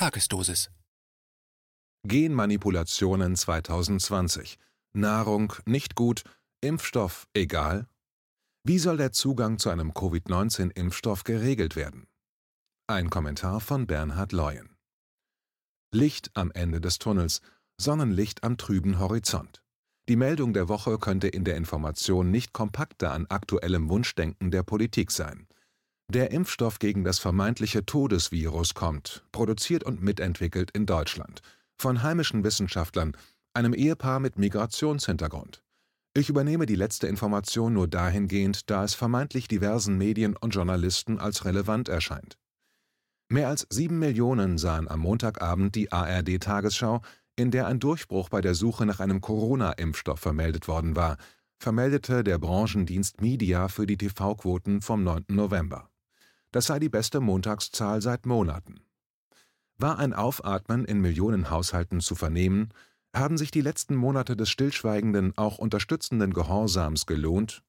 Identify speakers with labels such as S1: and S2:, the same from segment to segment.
S1: Tagesdosis
S2: Genmanipulationen 2020. Nahrung nicht gut, Impfstoff egal? Wie soll der Zugang zu einem Covid-19-Impfstoff geregelt werden? Ein Kommentar von Bernhard Leuen. Licht am Ende des Tunnels, Sonnenlicht am trüben Horizont. Die Meldung der Woche könnte in der Information nicht kompakter an aktuellem Wunschdenken der Politik sein. Der Impfstoff gegen das vermeintliche Todesvirus kommt, produziert und mitentwickelt in Deutschland – von heimischen Wissenschaftlern, einem Ehepaar mit Migrationshintergrund. Ich übernehme die letzte Information nur dahingehend, da es vermeintlich diversen Medien und Journalisten als relevant erscheint. Mehr als sieben Millionen sahen am Montagabend die ARD-Tagesschau, in der ein Durchbruch bei der Suche nach einem Corona-Impfstoff vermeldet worden war, vermeldete der Branchendienst Media für die TV-Quoten vom 9. November. Das sei die beste Montagszahl seit Monaten. War ein Aufatmen in Millionen Haushalten zu vernehmen, haben sich die letzten Monate des stillschweigenden, auch unterstützenden Gehorsams gelohnt?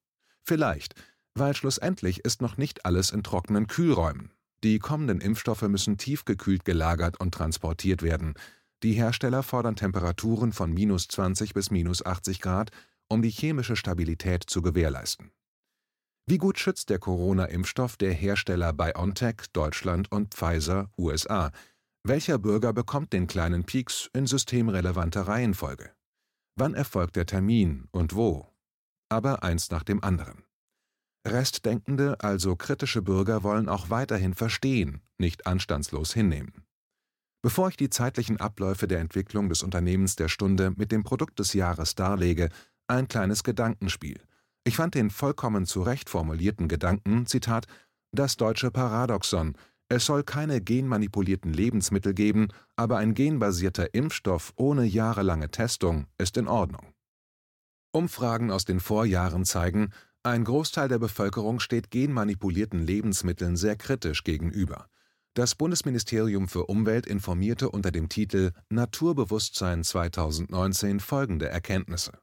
S2: Vielleicht, weil schlussendlich ist noch nicht alles in trockenen Kühlräumen. Die kommenden Impfstoffe müssen tiefgekühlt gelagert und transportiert werden. Die Hersteller fordern Temperaturen von minus 20 bis minus 80 Grad, um die chemische Stabilität zu gewährleisten. Wie gut schützt der Corona-Impfstoff der Hersteller BioNTech Deutschland und Pfizer USA? Welcher Bürger bekommt den kleinen Pieks in systemrelevanter Reihenfolge? Wann erfolgt der Termin und wo? Aber eins nach dem anderen. Restdenkende, also kritische Bürger wollen auch weiterhin verstehen, nicht anstandslos hinnehmen. Bevor ich die zeitlichen Abläufe der Entwicklung des Unternehmens der Stunde mit dem Produkt des Jahres darlege, ein kleines Gedankenspiel. Ich fand den vollkommen zurecht formulierten Gedanken, Zitat, das deutsche Paradoxon, es soll keine genmanipulierten Lebensmittel geben, aber ein genbasierter Impfstoff ohne jahrelange Testung ist in Ordnung. Umfragen aus den Vorjahren zeigen, ein Großteil der Bevölkerung steht genmanipulierten Lebensmitteln sehr kritisch gegenüber. Das Bundesministerium für Umwelt informierte unter dem Titel Naturbewusstsein 2019 folgende Erkenntnisse.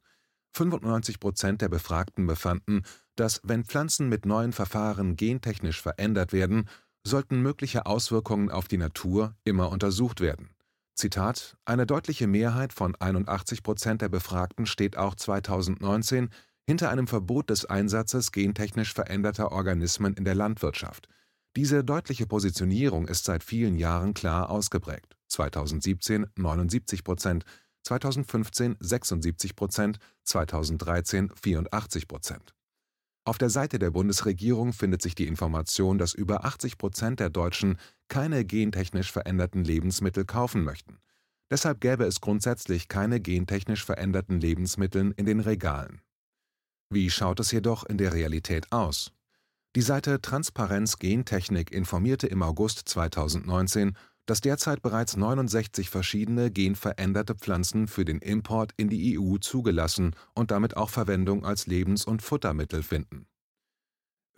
S2: 95 Prozent der Befragten befanden, dass, wenn Pflanzen mit neuen Verfahren gentechnisch verändert werden, sollten mögliche Auswirkungen auf die Natur immer untersucht werden. Zitat: Eine deutliche Mehrheit von 81 Prozent der Befragten steht auch 2019 hinter einem Verbot des Einsatzes gentechnisch veränderter Organismen in der Landwirtschaft. Diese deutliche Positionierung ist seit vielen Jahren klar ausgeprägt. 2017 79 Prozent, 2015 76 Prozent, 2013 84 Prozent. Auf der Seite der Bundesregierung findet sich die Information, dass über 80 Prozent der Deutschen keine gentechnisch veränderten Lebensmittel kaufen möchten. Deshalb gäbe es grundsätzlich keine gentechnisch veränderten Lebensmittel in den Regalen. Wie schaut es jedoch in der Realität aus? Die Seite Transparenz Gentechnik informierte im August 2019, dass derzeit bereits 69 verschiedene genveränderte Pflanzen für den Import in die EU zugelassen und damit auch Verwendung als Lebens- und Futtermittel finden.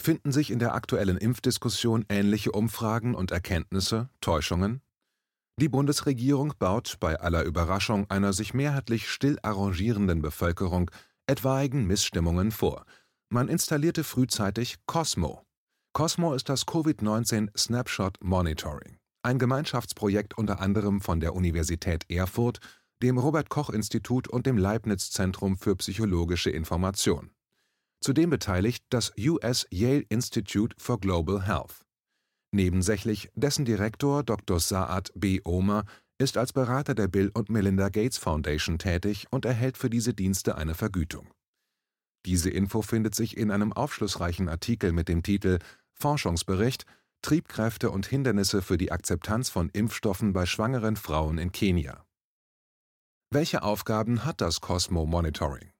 S2: Finden sich in der aktuellen Impfdiskussion ähnliche Umfragen und Erkenntnisse, Täuschungen? Die Bundesregierung baut bei aller Überraschung einer sich mehrheitlich still arrangierenden Bevölkerung etwaigen Missstimmungen vor. Man installierte frühzeitig Cosmo. Cosmo ist das Covid-19 Snapshot Monitoring ein Gemeinschaftsprojekt unter anderem von der Universität Erfurt, dem Robert Koch Institut und dem Leibniz Zentrum für psychologische Information. Zudem beteiligt das US Yale Institute for Global Health. Nebensächlich dessen Direktor Dr. Saad B. Omer ist als Berater der Bill und Melinda Gates Foundation tätig und erhält für diese Dienste eine Vergütung. Diese Info findet sich in einem aufschlussreichen Artikel mit dem Titel Forschungsbericht Triebkräfte und Hindernisse für die Akzeptanz von Impfstoffen bei schwangeren Frauen in Kenia. Welche Aufgaben hat das Cosmo Monitoring?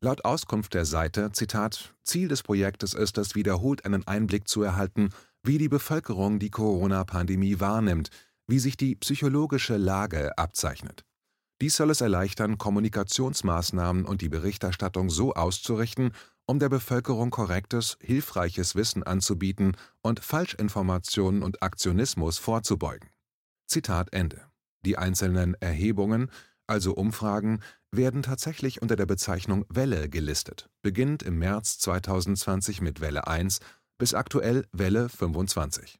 S2: Laut Auskunft der Seite, Zitat, Ziel des Projektes ist es, wiederholt einen Einblick zu erhalten, wie die Bevölkerung die Corona-Pandemie wahrnimmt, wie sich die psychologische Lage abzeichnet. Dies soll es erleichtern, Kommunikationsmaßnahmen und die Berichterstattung so auszurichten, um der Bevölkerung korrektes, hilfreiches Wissen anzubieten und Falschinformationen und Aktionismus vorzubeugen. Zitat Ende. Die einzelnen Erhebungen, also Umfragen, werden tatsächlich unter der Bezeichnung Welle gelistet, beginnend im März 2020 mit Welle 1 bis aktuell Welle 25.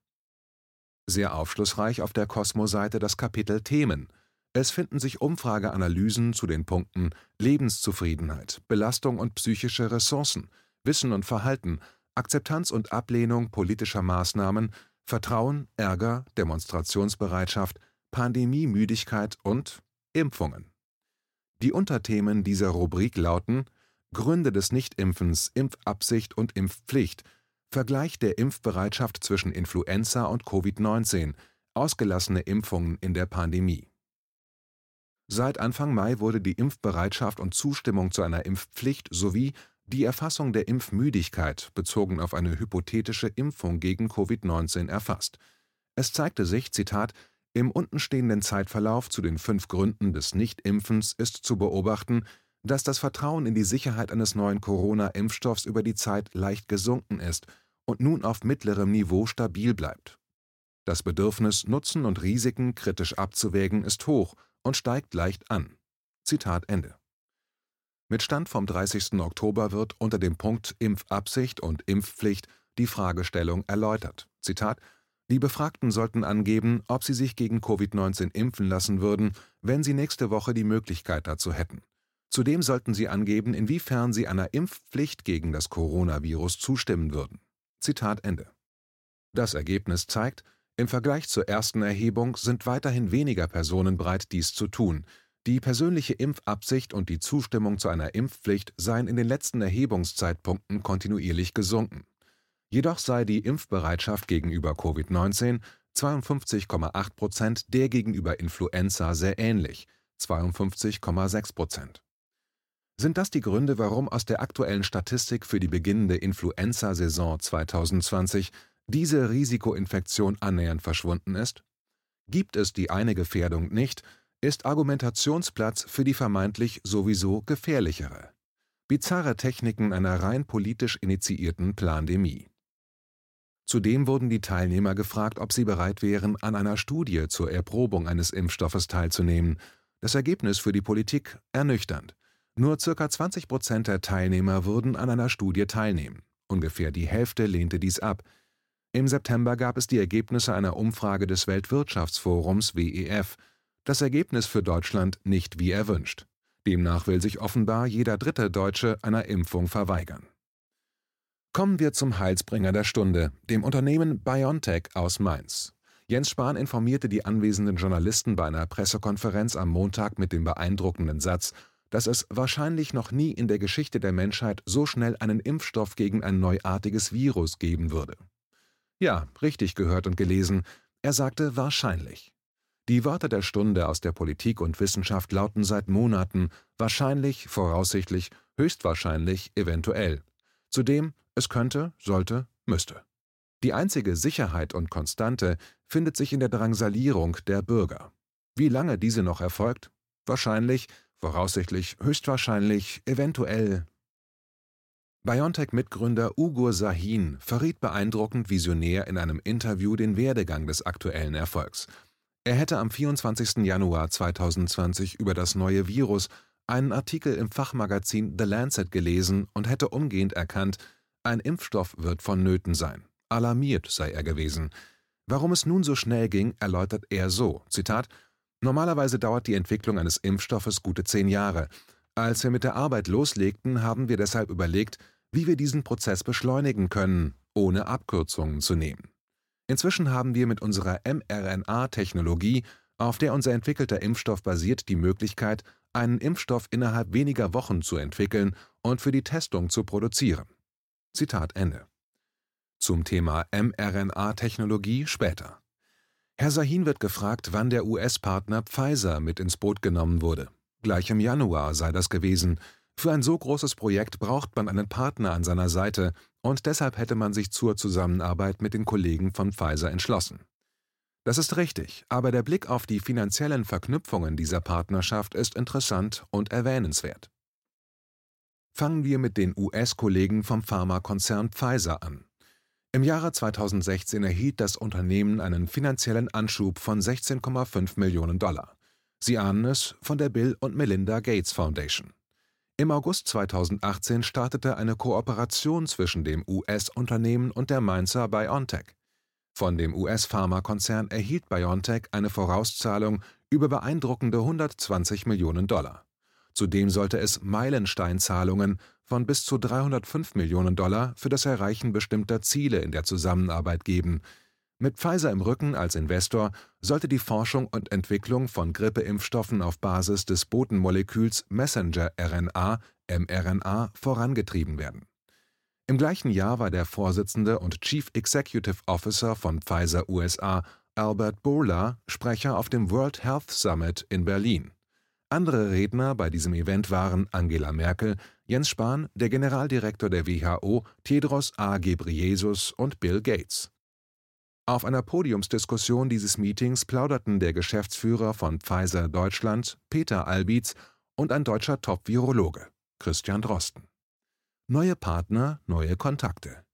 S2: Sehr aufschlussreich auf der Cosmo-Seite das Kapitel Themen. Es finden sich Umfrageanalysen zu den Punkten Lebenszufriedenheit, Belastung und psychische Ressourcen, Wissen und Verhalten, Akzeptanz und Ablehnung politischer Maßnahmen, Vertrauen, Ärger, Demonstrationsbereitschaft, Pandemiemüdigkeit und Impfungen. Die Unterthemen dieser Rubrik lauten Gründe des Nichtimpfens, Impfabsicht und Impfpflicht, Vergleich der Impfbereitschaft zwischen Influenza und Covid-19, ausgelassene Impfungen in der Pandemie. Seit Anfang Mai wurde die Impfbereitschaft und Zustimmung zu einer Impfpflicht sowie die Erfassung der Impfmüdigkeit bezogen auf eine hypothetische Impfung gegen Covid-19 erfasst. Es zeigte sich, Zitat, im untenstehenden Zeitverlauf zu den fünf Gründen des Nichtimpfens ist zu beobachten, dass das Vertrauen in die Sicherheit eines neuen Corona-Impfstoffs über die Zeit leicht gesunken ist und nun auf mittlerem Niveau stabil bleibt. Das Bedürfnis, Nutzen und Risiken kritisch abzuwägen, ist hoch und steigt leicht an. Zitat Ende. Mit Stand vom 30. Oktober wird unter dem Punkt Impfabsicht und Impfpflicht die Fragestellung erläutert. Zitat Die Befragten sollten angeben, ob sie sich gegen Covid-19 impfen lassen würden, wenn sie nächste Woche die Möglichkeit dazu hätten. Zudem sollten sie angeben, inwiefern sie einer Impfpflicht gegen das Coronavirus zustimmen würden. Zitat Ende. Das Ergebnis zeigt, im Vergleich zur ersten Erhebung sind weiterhin weniger Personen bereit, dies zu tun. Die persönliche Impfabsicht und die Zustimmung zu einer Impfpflicht seien in den letzten Erhebungszeitpunkten kontinuierlich gesunken. Jedoch sei die Impfbereitschaft gegenüber Covid-19 52,8 Prozent der gegenüber Influenza sehr ähnlich 52,6 Prozent. Sind das die Gründe, warum aus der aktuellen Statistik für die beginnende Influenza-Saison 2020 diese Risikoinfektion annähernd verschwunden ist? Gibt es die eine Gefährdung nicht, ist Argumentationsplatz für die vermeintlich sowieso gefährlichere. Bizarre Techniken einer rein politisch initiierten Plandemie. Zudem wurden die Teilnehmer gefragt, ob sie bereit wären, an einer Studie zur Erprobung eines Impfstoffes teilzunehmen. Das Ergebnis für die Politik ernüchternd. Nur ca. 20 Prozent der Teilnehmer würden an einer Studie teilnehmen. Ungefähr die Hälfte lehnte dies ab. Im September gab es die Ergebnisse einer Umfrage des Weltwirtschaftsforums WEF. Das Ergebnis für Deutschland nicht wie erwünscht. Demnach will sich offenbar jeder dritte Deutsche einer Impfung verweigern. Kommen wir zum Heilsbringer der Stunde, dem Unternehmen BioNTech aus Mainz. Jens Spahn informierte die anwesenden Journalisten bei einer Pressekonferenz am Montag mit dem beeindruckenden Satz, dass es wahrscheinlich noch nie in der Geschichte der Menschheit so schnell einen Impfstoff gegen ein neuartiges Virus geben würde. Ja, richtig gehört und gelesen, er sagte wahrscheinlich. Die Wörter der Stunde aus der Politik und Wissenschaft lauten seit Monaten wahrscheinlich, voraussichtlich, höchstwahrscheinlich, eventuell. Zudem es könnte, sollte, müsste. Die einzige Sicherheit und Konstante findet sich in der Drangsalierung der Bürger. Wie lange diese noch erfolgt? Wahrscheinlich, Voraussichtlich, höchstwahrscheinlich, eventuell. BioNTech-Mitgründer Ugur Sahin verriet beeindruckend visionär in einem Interview den Werdegang des aktuellen Erfolgs. Er hätte am 24. Januar 2020 über das neue Virus einen Artikel im Fachmagazin The Lancet gelesen und hätte umgehend erkannt, ein Impfstoff wird vonnöten sein. Alarmiert sei er gewesen. Warum es nun so schnell ging, erläutert er so: Zitat Normalerweise dauert die Entwicklung eines Impfstoffes gute zehn Jahre. Als wir mit der Arbeit loslegten, haben wir deshalb überlegt, wie wir diesen Prozess beschleunigen können, ohne Abkürzungen zu nehmen. Inzwischen haben wir mit unserer mRNA-Technologie, auf der unser entwickelter Impfstoff basiert, die Möglichkeit, einen Impfstoff innerhalb weniger Wochen zu entwickeln und für die Testung zu produzieren. Zitat Ende. Zum Thema mRNA-Technologie später. Herr Sahin wird gefragt, wann der US-Partner Pfizer mit ins Boot genommen wurde. Gleich im Januar sei das gewesen. Für ein so großes Projekt braucht man einen Partner an seiner Seite, und deshalb hätte man sich zur Zusammenarbeit mit den Kollegen von Pfizer entschlossen. Das ist richtig, aber der Blick auf die finanziellen Verknüpfungen dieser Partnerschaft ist interessant und erwähnenswert. Fangen wir mit den US-Kollegen vom Pharmakonzern Pfizer an. Im Jahre 2016 erhielt das Unternehmen einen finanziellen Anschub von 16,5 Millionen Dollar. Sie ahnen es von der Bill und Melinda Gates Foundation. Im August 2018 startete eine Kooperation zwischen dem US-Unternehmen und der Mainzer BioNTech. Von dem US-Pharmakonzern erhielt BioNTech eine Vorauszahlung über beeindruckende 120 Millionen Dollar. Zudem sollte es Meilensteinzahlungen von bis zu 305 Millionen Dollar für das Erreichen bestimmter Ziele in der Zusammenarbeit geben. Mit Pfizer im Rücken als Investor sollte die Forschung und Entwicklung von Grippeimpfstoffen auf Basis des Botenmoleküls Messenger-RNA (mRNA) vorangetrieben werden. Im gleichen Jahr war der Vorsitzende und Chief Executive Officer von Pfizer USA, Albert Bourla, Sprecher auf dem World Health Summit in Berlin. Andere Redner bei diesem Event waren Angela Merkel, Jens Spahn, der Generaldirektor der WHO Tedros A. Ghebreyesus und Bill Gates. Auf einer Podiumsdiskussion dieses Meetings plauderten der Geschäftsführer von Pfizer Deutschland, Peter Albitz, und ein deutscher Top-Virologe, Christian Drosten. Neue Partner, neue Kontakte.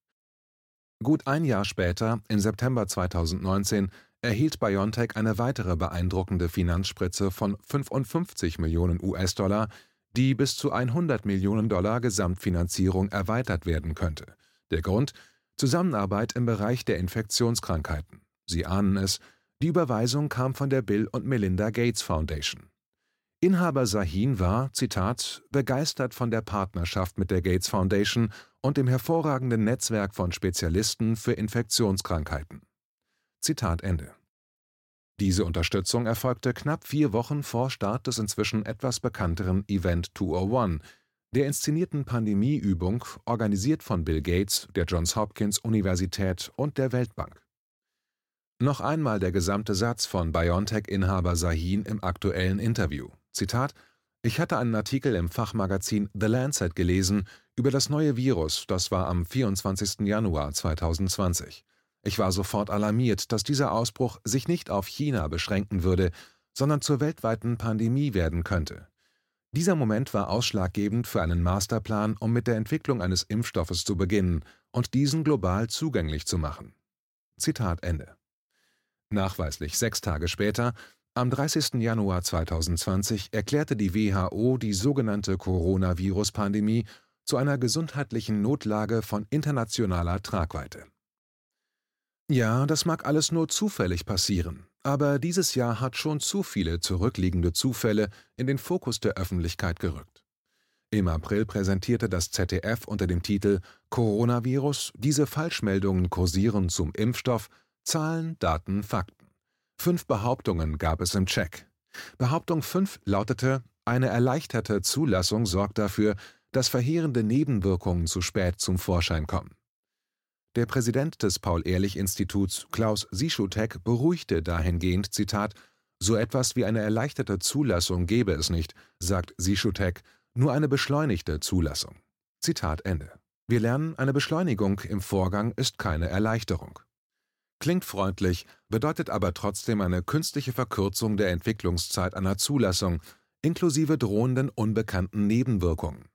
S2: Gut ein Jahr später, im September 2019, erhielt BioNTech eine weitere beeindruckende Finanzspritze von 55 Millionen US-Dollar, die bis zu 100 Millionen Dollar Gesamtfinanzierung erweitert werden könnte. Der Grund? Zusammenarbeit im Bereich der Infektionskrankheiten. Sie ahnen es, die Überweisung kam von der Bill und Melinda Gates Foundation. Inhaber Sahin war, Zitat, begeistert von der Partnerschaft mit der Gates Foundation und dem hervorragenden Netzwerk von Spezialisten für Infektionskrankheiten. Zitat Ende. Diese Unterstützung erfolgte knapp vier Wochen vor Start des inzwischen etwas bekannteren Event 201, der inszenierten Pandemieübung, organisiert von Bill Gates, der Johns Hopkins Universität und der Weltbank. Noch einmal der gesamte Satz von BioNTech-Inhaber Sahin im aktuellen Interview. Zitat: Ich hatte einen Artikel im Fachmagazin The Lancet gelesen über das neue Virus, das war am 24. Januar 2020. Ich war sofort alarmiert, dass dieser Ausbruch sich nicht auf China beschränken würde, sondern zur weltweiten Pandemie werden könnte. Dieser Moment war ausschlaggebend für einen Masterplan, um mit der Entwicklung eines Impfstoffes zu beginnen und diesen global zugänglich zu machen. Zitat Ende. Nachweislich sechs Tage später, am 30. Januar 2020, erklärte die WHO die sogenannte Coronavirus-Pandemie zu einer gesundheitlichen Notlage von internationaler Tragweite. Ja, das mag alles nur zufällig passieren, aber dieses Jahr hat schon zu viele zurückliegende Zufälle in den Fokus der Öffentlichkeit gerückt. Im April präsentierte das ZDF unter dem Titel Coronavirus Diese Falschmeldungen kursieren zum Impfstoff Zahlen, Daten, Fakten. Fünf Behauptungen gab es im Check. Behauptung 5 lautete, eine erleichterte Zulassung sorgt dafür, dass verheerende Nebenwirkungen zu spät zum Vorschein kommen. Der Präsident des Paul-Ehrlich-Instituts, Klaus Sischutek, beruhigte dahingehend, Zitat, so etwas wie eine erleichterte Zulassung gebe es nicht, sagt Sischutek, nur eine beschleunigte Zulassung. Zitat Ende. Wir lernen, eine Beschleunigung im Vorgang ist keine Erleichterung. Klingt freundlich, bedeutet aber trotzdem eine künstliche Verkürzung der Entwicklungszeit einer Zulassung, inklusive drohenden unbekannten Nebenwirkungen.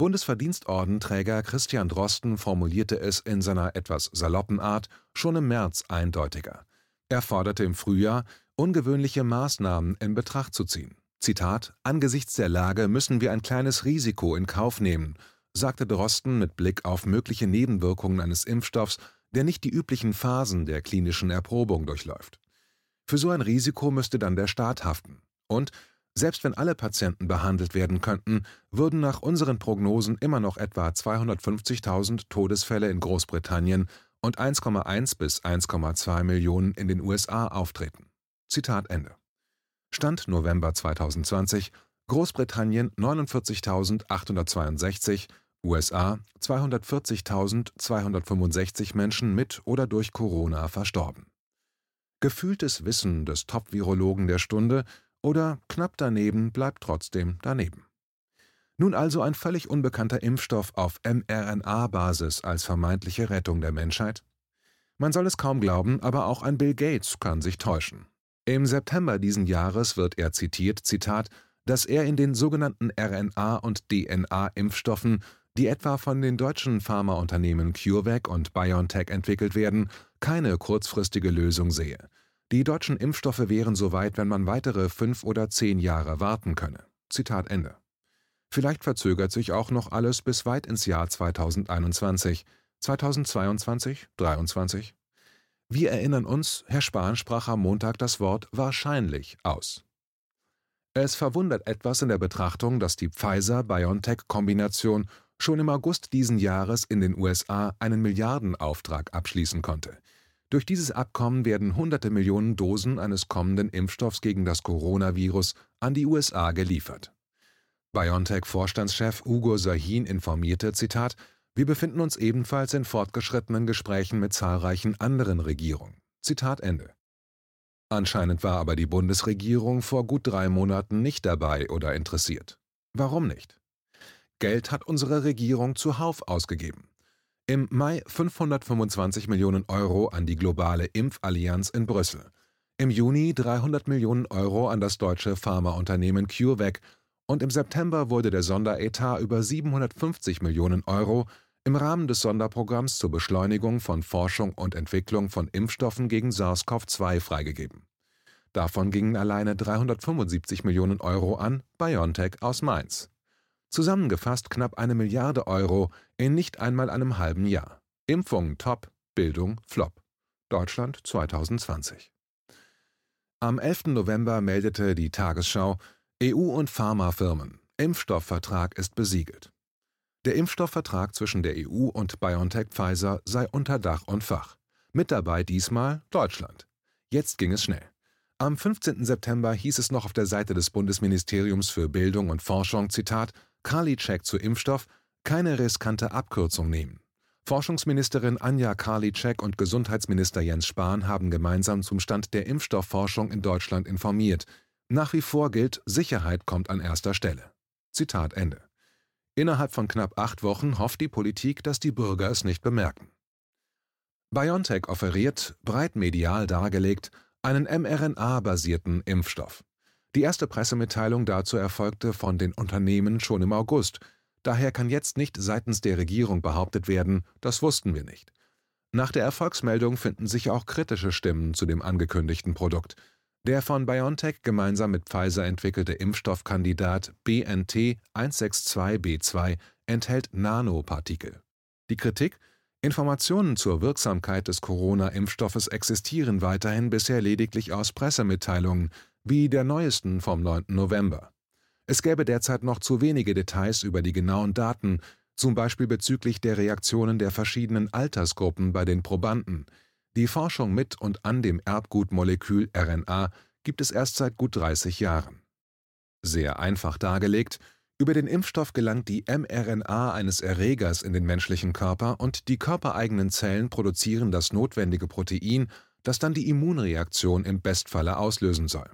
S2: Bundesverdienstordenträger Christian Drosten formulierte es in seiner etwas saloppen Art schon im März eindeutiger. Er forderte im Frühjahr, ungewöhnliche Maßnahmen in Betracht zu ziehen. Zitat: Angesichts der Lage müssen wir ein kleines Risiko in Kauf nehmen, sagte Drosten mit Blick auf mögliche Nebenwirkungen eines Impfstoffs, der nicht die üblichen Phasen der klinischen Erprobung durchläuft. Für so ein Risiko müsste dann der Staat haften. Und selbst wenn alle Patienten behandelt werden könnten, würden nach unseren Prognosen immer noch etwa 250.000 Todesfälle in Großbritannien und 1,1 bis 1,2 Millionen in den USA auftreten. Zitat Ende. Stand November 2020 Großbritannien 49.862, USA 240.265 Menschen mit oder durch Corona verstorben. Gefühltes Wissen des Top-Virologen der Stunde oder knapp daneben bleibt trotzdem daneben. Nun also ein völlig unbekannter Impfstoff auf mRNA-Basis als vermeintliche Rettung der Menschheit? Man soll es kaum glauben, aber auch ein Bill Gates kann sich täuschen. Im September diesen Jahres wird er zitiert, Zitat, dass er in den sogenannten RNA- und DNA-Impfstoffen, die etwa von den deutschen Pharmaunternehmen CureVac und BioNTech entwickelt werden, keine kurzfristige Lösung sehe. Die deutschen Impfstoffe wären soweit, wenn man weitere fünf oder zehn Jahre warten könne. Zitat Ende. Vielleicht verzögert sich auch noch alles bis weit ins Jahr 2021, 2022, 2023. Wir erinnern uns, Herr Spahn sprach am Montag das Wort wahrscheinlich aus. Es verwundert etwas in der Betrachtung, dass die Pfizer-BioNTech-Kombination schon im August diesen Jahres in den USA einen Milliardenauftrag abschließen konnte. Durch dieses Abkommen werden hunderte Millionen Dosen eines kommenden Impfstoffs gegen das Coronavirus an die USA geliefert. BioNTech-Vorstandschef Ugo Sahin informierte, Zitat, wir befinden uns ebenfalls in fortgeschrittenen Gesprächen mit zahlreichen anderen Regierungen. Zitat Ende. Anscheinend war aber die Bundesregierung vor gut drei Monaten nicht dabei oder interessiert. Warum nicht? Geld hat unsere Regierung zuhauf ausgegeben. Im Mai 525 Millionen Euro an die globale Impfallianz in Brüssel. Im Juni 300 Millionen Euro an das deutsche Pharmaunternehmen CureVac und im September wurde der Sonderetat über 750 Millionen Euro im Rahmen des Sonderprogramms zur Beschleunigung von Forschung und Entwicklung von Impfstoffen gegen SARS-CoV-2 freigegeben. Davon gingen alleine 375 Millionen Euro an BioNTech aus Mainz. Zusammengefasst knapp eine Milliarde Euro in nicht einmal einem halben Jahr. Impfungen top, Bildung flop. Deutschland 2020. Am 11. November meldete die Tagesschau, EU und Pharmafirmen, Impfstoffvertrag ist besiegelt. Der Impfstoffvertrag zwischen der EU und BioNTech Pfizer sei unter Dach und Fach. Mit dabei diesmal Deutschland. Jetzt ging es schnell. Am 15. September hieß es noch auf der Seite des Bundesministeriums für Bildung und Forschung, Zitat, Karliczek zu Impfstoff, keine riskante Abkürzung nehmen. Forschungsministerin Anja Karliczek und Gesundheitsminister Jens Spahn haben gemeinsam zum Stand der Impfstoffforschung in Deutschland informiert. Nach wie vor gilt, Sicherheit kommt an erster Stelle. Zitat Ende. Innerhalb von knapp acht Wochen hofft die Politik, dass die Bürger es nicht bemerken. BioNTech offeriert, breit medial dargelegt, einen mRNA-basierten Impfstoff. Die erste Pressemitteilung dazu erfolgte von den Unternehmen schon im August, daher kann jetzt nicht seitens der Regierung behauptet werden, das wussten wir nicht. Nach der Erfolgsmeldung finden sich auch kritische Stimmen zu dem angekündigten Produkt. Der von BioNTech gemeinsam mit Pfizer entwickelte Impfstoffkandidat BNT 162b2 enthält Nanopartikel. Die Kritik? Informationen zur Wirksamkeit des Corona-Impfstoffes existieren weiterhin bisher lediglich aus Pressemitteilungen, wie der neuesten vom 9. November. Es gäbe derzeit noch zu wenige Details über die genauen Daten, zum Beispiel bezüglich der Reaktionen der verschiedenen Altersgruppen bei den Probanden – die Forschung mit und an dem Erbgutmolekül RNA gibt es erst seit gut 30 Jahren. Sehr einfach dargelegt, über den Impfstoff gelangt die mRNA eines Erregers in den menschlichen Körper und die körpereigenen Zellen produzieren das notwendige Protein, das dann die Immunreaktion im Bestfalle auslösen soll.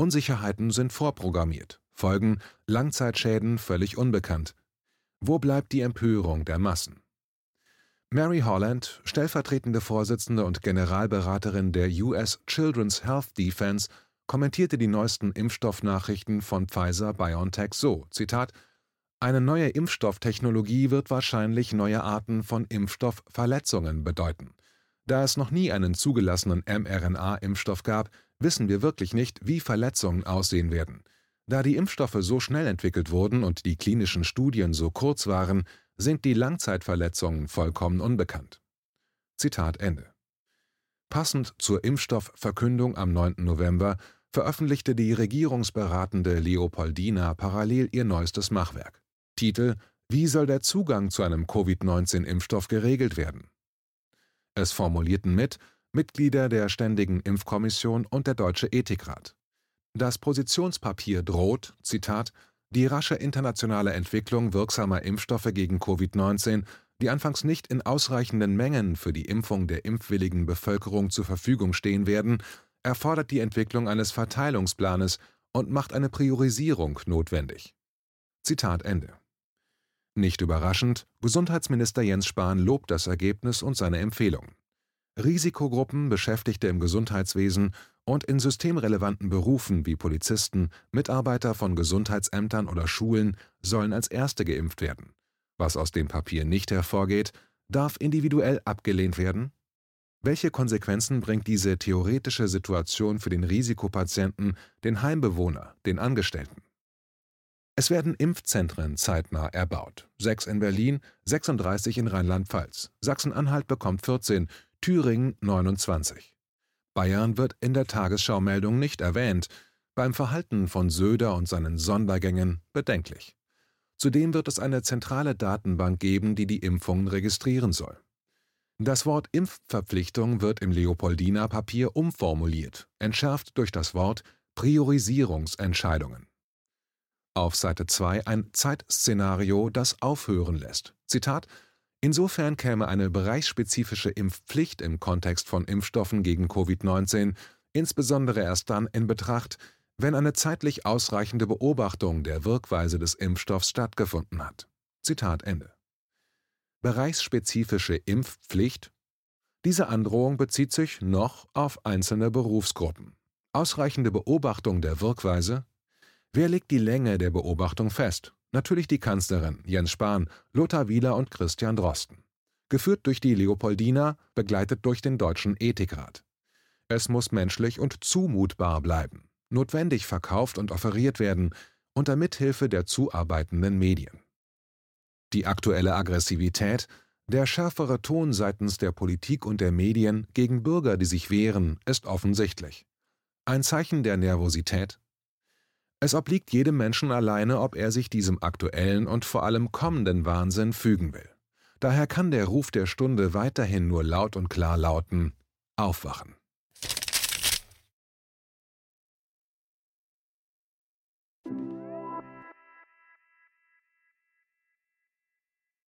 S2: Unsicherheiten sind vorprogrammiert, Folgen, Langzeitschäden völlig unbekannt. Wo bleibt die Empörung der Massen? Mary Holland, stellvertretende Vorsitzende und Generalberaterin der US Children's Health Defense, kommentierte die neuesten Impfstoffnachrichten von Pfizer-BioNTech so: Zitat, Eine neue Impfstofftechnologie wird wahrscheinlich neue Arten von Impfstoffverletzungen bedeuten. Da es noch nie einen zugelassenen mRNA-Impfstoff gab, wissen wir wirklich nicht, wie Verletzungen aussehen werden. Da die Impfstoffe so schnell entwickelt wurden und die klinischen Studien so kurz waren, sind die Langzeitverletzungen vollkommen unbekannt. Zitat Ende. Passend zur Impfstoffverkündung am 9. November veröffentlichte die regierungsberatende Leopoldina parallel ihr neuestes Machwerk. Titel Wie soll der Zugang zu einem Covid-19-Impfstoff geregelt werden? Es formulierten mit Mitglieder der Ständigen Impfkommission und der Deutsche Ethikrat. Das Positionspapier droht, Zitat, die rasche internationale Entwicklung wirksamer Impfstoffe gegen Covid-19, die anfangs nicht in ausreichenden Mengen für die Impfung der impfwilligen Bevölkerung zur Verfügung stehen werden, erfordert die Entwicklung eines Verteilungsplanes und macht eine Priorisierung notwendig. Zitat Ende. Nicht überraschend, Gesundheitsminister Jens Spahn lobt das Ergebnis und seine Empfehlungen. Risikogruppen, Beschäftigte im Gesundheitswesen und in systemrelevanten Berufen wie Polizisten, Mitarbeiter von Gesundheitsämtern oder Schulen sollen als Erste geimpft werden. Was aus dem Papier nicht hervorgeht, darf individuell abgelehnt werden? Welche Konsequenzen bringt diese theoretische Situation für den Risikopatienten, den Heimbewohner, den Angestellten? Es werden Impfzentren zeitnah erbaut. Sechs in Berlin, 36 in Rheinland-Pfalz. Sachsen-Anhalt bekommt 14, Thüringen 29. Bayern wird in der Tagesschau-Meldung nicht erwähnt, beim Verhalten von Söder und seinen Sondergängen bedenklich. Zudem wird es eine zentrale Datenbank geben, die die Impfungen registrieren soll. Das Wort Impfverpflichtung wird im Leopoldiner Papier umformuliert, entschärft durch das Wort Priorisierungsentscheidungen. Auf Seite 2 ein Zeitszenario, das aufhören lässt. Zitat Insofern käme eine bereichsspezifische Impfpflicht im Kontext von Impfstoffen gegen Covid-19 insbesondere erst dann in Betracht, wenn eine zeitlich ausreichende Beobachtung der Wirkweise des Impfstoffs stattgefunden hat. Zitat Ende. Bereichsspezifische Impfpflicht Diese Androhung bezieht sich noch auf einzelne Berufsgruppen. Ausreichende Beobachtung der Wirkweise Wer legt die Länge der Beobachtung fest? Natürlich die Kanzlerin, Jens Spahn, Lothar Wieler und Christian Drosten. Geführt durch die Leopoldina, begleitet durch den Deutschen Ethikrat. Es muss menschlich und zumutbar bleiben notwendig verkauft und offeriert werden, unter Mithilfe der zuarbeitenden Medien. Die aktuelle Aggressivität, der schärfere Ton seitens der Politik und der Medien gegen Bürger, die sich wehren, ist offensichtlich. Ein Zeichen der Nervosität? Es obliegt jedem Menschen alleine, ob er sich diesem aktuellen und vor allem kommenden Wahnsinn fügen will. Daher kann der Ruf der Stunde weiterhin nur laut und klar lauten Aufwachen.